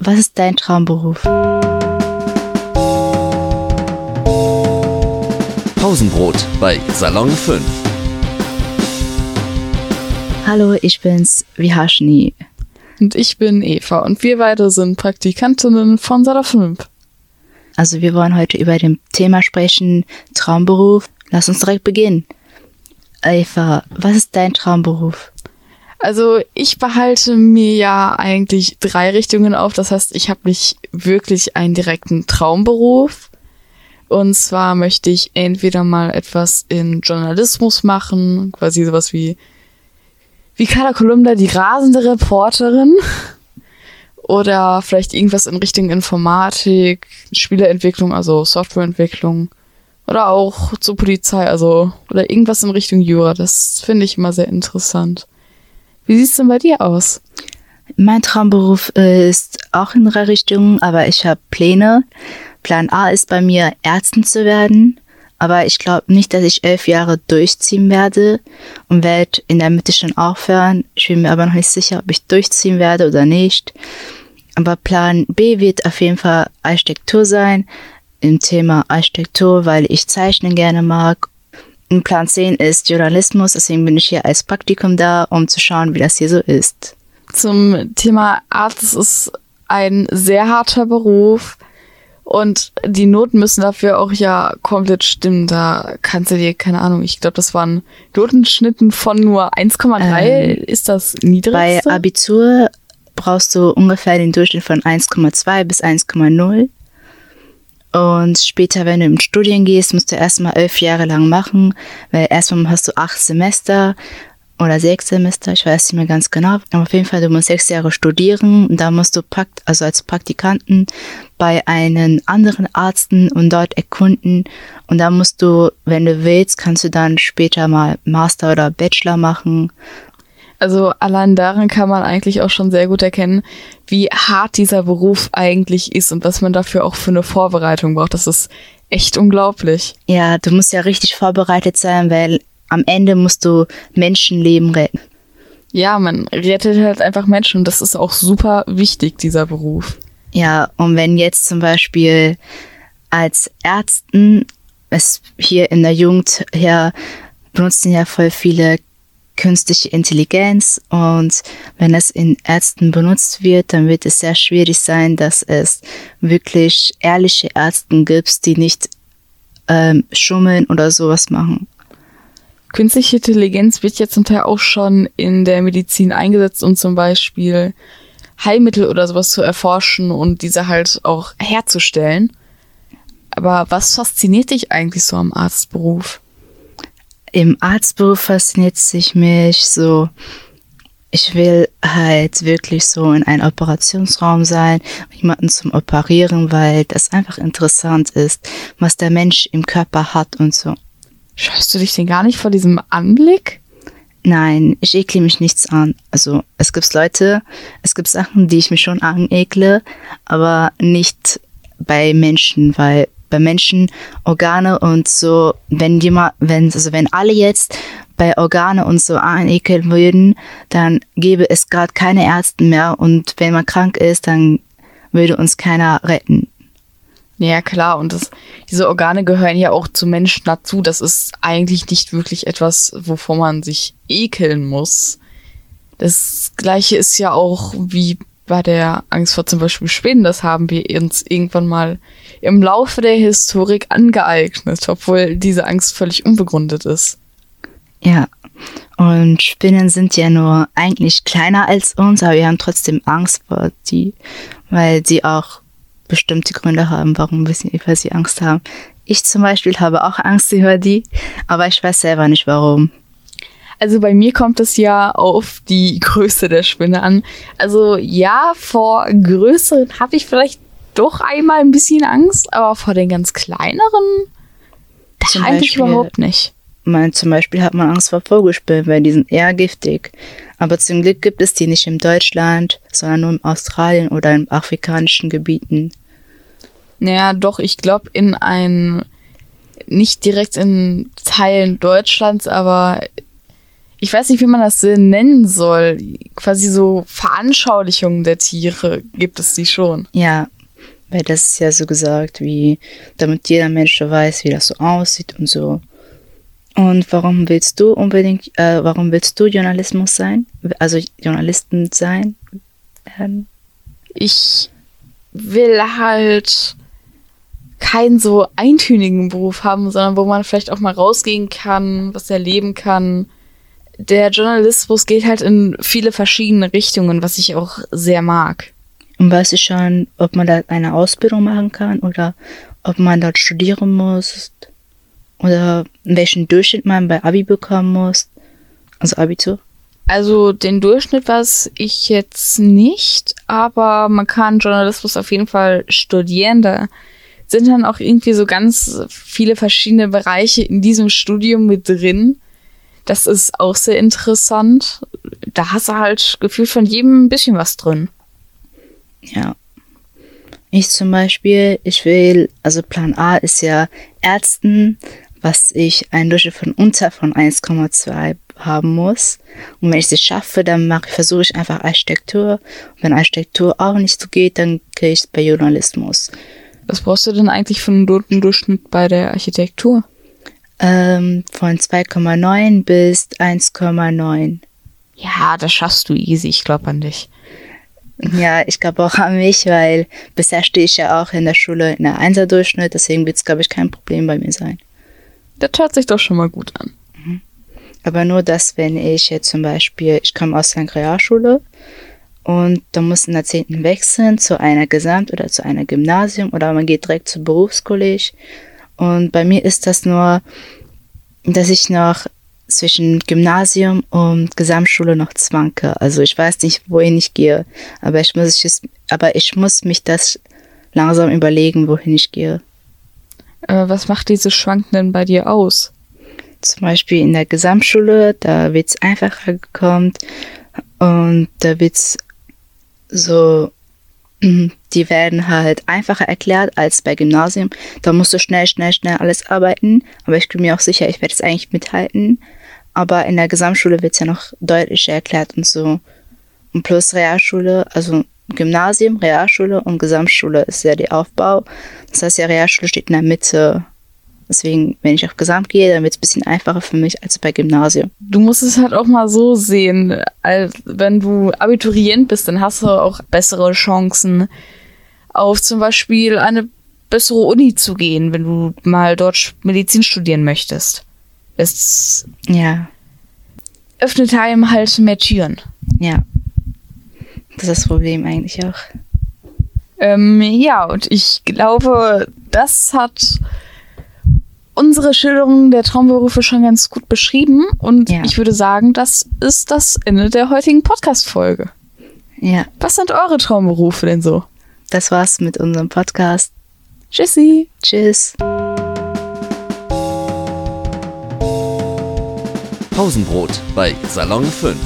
was ist dein Traumberuf? Pausenbrot bei Salon 5. Hallo, ich bin's, Vihashni. Und ich bin Eva und wir beide sind Praktikantinnen von Salon 5. Also wir wollen heute über dem Thema sprechen, Traumberuf. Lass uns direkt beginnen. Eva, was ist dein Traumberuf? Also ich behalte mir ja eigentlich drei Richtungen auf. Das heißt, ich habe nicht wirklich einen direkten Traumberuf. Und zwar möchte ich entweder mal etwas in Journalismus machen, quasi sowas wie wie Carla Kolumna, die rasende Reporterin. Oder vielleicht irgendwas in Richtung Informatik, Spieleentwicklung, also Softwareentwicklung. Oder auch zur Polizei, also, oder irgendwas in Richtung Jura. Das finde ich immer sehr interessant. Wie sieht es denn bei dir aus? Mein Traumberuf ist auch in drei Richtungen, aber ich habe Pläne. Plan A ist bei mir, Ärztin zu werden. Aber ich glaube nicht, dass ich elf Jahre durchziehen werde und werde in der Mitte schon aufhören. Ich bin mir aber noch nicht sicher, ob ich durchziehen werde oder nicht. Aber Plan B wird auf jeden Fall Architektur sein. Im Thema Architektur, weil ich Zeichnen gerne mag. Und Plan 10 ist Journalismus, deswegen bin ich hier als Praktikum da, um zu schauen, wie das hier so ist. Zum Thema Arzt, es ist ein sehr harter Beruf. Und die Noten müssen dafür auch ja komplett stimmen. Da kannst du dir, keine Ahnung, ich glaube, das waren Notenschnitten von nur 1,3. Ähm, ist das niedrigste? Bei Abitur brauchst du ungefähr den Durchschnitt von 1,2 bis 1,0. Und später, wenn du im Studien gehst, musst du erstmal elf Jahre lang machen, weil erstmal hast du acht Semester oder sechs Semester, ich weiß nicht mehr ganz genau. Aber auf jeden Fall, du musst sechs Jahre studieren und da musst du prakt also als Praktikanten bei einem anderen Arzten und dort erkunden. Und da musst du, wenn du willst, kannst du dann später mal Master oder Bachelor machen. Also allein daran kann man eigentlich auch schon sehr gut erkennen, wie hart dieser Beruf eigentlich ist und was man dafür auch für eine Vorbereitung braucht. Das ist echt unglaublich. Ja, du musst ja richtig vorbereitet sein, weil am Ende musst du Menschenleben retten. Ja, man rettet halt einfach Menschen und das ist auch super wichtig, dieser Beruf. Ja, und wenn jetzt zum Beispiel als Ärzten, es hier in der Jugend her benutzen ja voll viele künstliche Intelligenz und wenn es in Ärzten benutzt wird, dann wird es sehr schwierig sein, dass es wirklich ehrliche Ärzte gibt, die nicht ähm, schummeln oder sowas machen. Künstliche Intelligenz wird ja zum Teil auch schon in der Medizin eingesetzt, um zum Beispiel Heilmittel oder sowas zu erforschen und diese halt auch herzustellen. Aber was fasziniert dich eigentlich so am Arztberuf? Im Arztberuf fasziniert sich mich so, ich will halt wirklich so in einem Operationsraum sein, jemanden zum Operieren, weil das einfach interessant ist, was der Mensch im Körper hat und so. Scheust du dich denn gar nicht vor diesem Anblick? Nein, ich ekle mich nichts an. Also es gibt Leute, es gibt Sachen, die ich mich schon anekle, aber nicht bei Menschen, weil bei Menschen Organe und so, wenn jemand, wenn, also wenn alle jetzt bei Organe und so anekeln würden, dann gäbe es gerade keine Ärzte mehr und wenn man krank ist, dann würde uns keiner retten. Ja, klar. Und das, diese Organe gehören ja auch zu Menschen dazu. Das ist eigentlich nicht wirklich etwas, wovor man sich ekeln muss. Das gleiche ist ja auch wie bei der Angst vor zum Beispiel Spinnen. Das haben wir uns irgendwann mal im Laufe der Historik angeeignet, obwohl diese Angst völlig unbegründet ist. Ja. Und Spinnen sind ja nur eigentlich kleiner als uns, aber wir haben trotzdem Angst vor die, weil sie auch bestimmte Gründe haben, warum wir sie Angst haben. Ich zum Beispiel habe auch Angst über die, aber ich weiß selber nicht warum. Also bei mir kommt es ja auf die Größe der Spinne an. Also ja, vor größeren habe ich vielleicht doch einmal ein bisschen Angst, aber vor den ganz kleineren da eigentlich überhaupt nicht. Man, zum Beispiel hat man Angst vor Vogelspinnen, weil die sind eher giftig. Aber zum Glück gibt es die nicht in Deutschland, sondern nur in Australien oder in afrikanischen Gebieten. Naja, doch, ich glaube in ein, nicht direkt in Teilen Deutschlands, aber ich weiß nicht, wie man das nennen soll, quasi so Veranschaulichungen der Tiere gibt es die schon. Ja, weil das ist ja so gesagt, wie damit jeder Mensch weiß, wie das so aussieht und so. Und warum willst du unbedingt, äh, warum willst du Journalismus sein? Also Journalisten sein? Ähm. Ich will halt keinen so eintönigen Beruf haben, sondern wo man vielleicht auch mal rausgehen kann, was erleben kann. Der Journalismus geht halt in viele verschiedene Richtungen, was ich auch sehr mag. Und weißt du schon, ob man da eine Ausbildung machen kann oder ob man dort studieren muss oder welchen Durchschnitt man bei Abi bekommen muss? Also Abitur? Also den Durchschnitt weiß ich jetzt nicht, aber man kann Journalismus auf jeden Fall studieren. Da sind dann auch irgendwie so ganz viele verschiedene Bereiche in diesem Studium mit drin. Das ist auch sehr interessant. Da hast du halt gefühlt von jedem ein bisschen was drin. Ja. Ich zum Beispiel, ich will, also Plan A ist ja Ärzten, was ich einen Durchschnitt von unter von 1,2 haben muss. Und wenn ich es schaffe, dann mache, versuche ich einfach Architektur. Und wenn Architektur auch nicht so geht, dann kriege ich es bei Journalismus. Was brauchst du denn eigentlich für einen Notendurchschnitt bei der Architektur? Ähm, von 2,9 bis 1,9. Ja, das schaffst du easy. Ich glaube an dich. Ja, ich glaube auch an mich, weil bisher stehe ich ja auch in der Schule in der Einser-Durchschnitt, deswegen wird es, glaube ich, kein Problem bei mir sein. Das hört sich doch schon mal gut an. Mhm. Aber nur das, wenn ich jetzt zum Beispiel, ich komme aus einer Realschule und da muss in der 10. wechseln zu einer Gesamt- oder zu einer Gymnasium oder man geht direkt zur Berufskolleg. Und bei mir ist das nur, dass ich noch zwischen Gymnasium und Gesamtschule noch zwanke. Also ich weiß nicht, wohin ich gehe, aber ich muss, ich, aber ich muss mich das langsam überlegen, wohin ich gehe. Äh, was macht diese Schwanken denn bei dir aus? Zum Beispiel in der Gesamtschule, da wird es einfacher gekommen und da wird es so, die werden halt einfacher erklärt als bei Gymnasium. Da musst du schnell, schnell, schnell alles arbeiten, aber ich bin mir auch sicher, ich werde es eigentlich mithalten. Aber in der Gesamtschule wird es ja noch deutlicher erklärt und so. Und plus Realschule, also Gymnasium, Realschule und Gesamtschule ist ja der Aufbau. Das heißt, ja, Realschule steht in der Mitte. Deswegen, wenn ich auf Gesamt gehe, dann wird es ein bisschen einfacher für mich als bei Gymnasium. Du musst es halt auch mal so sehen. Als wenn du Abiturient bist, dann hast du auch bessere Chancen, auf zum Beispiel eine bessere Uni zu gehen, wenn du mal dort Medizin studieren möchtest. Es ja. öffnet einem halt mehr Türen. Ja. Das ist das Problem eigentlich auch. Ähm, ja, und ich glaube, das hat unsere Schilderung der Traumberufe schon ganz gut beschrieben. Und ja. ich würde sagen, das ist das Ende der heutigen Podcast-Folge. Ja. Was sind eure Traumberufe denn so? Das war's mit unserem Podcast. Tschüssi. Tschüss. Pausenbrot bei Salon 5.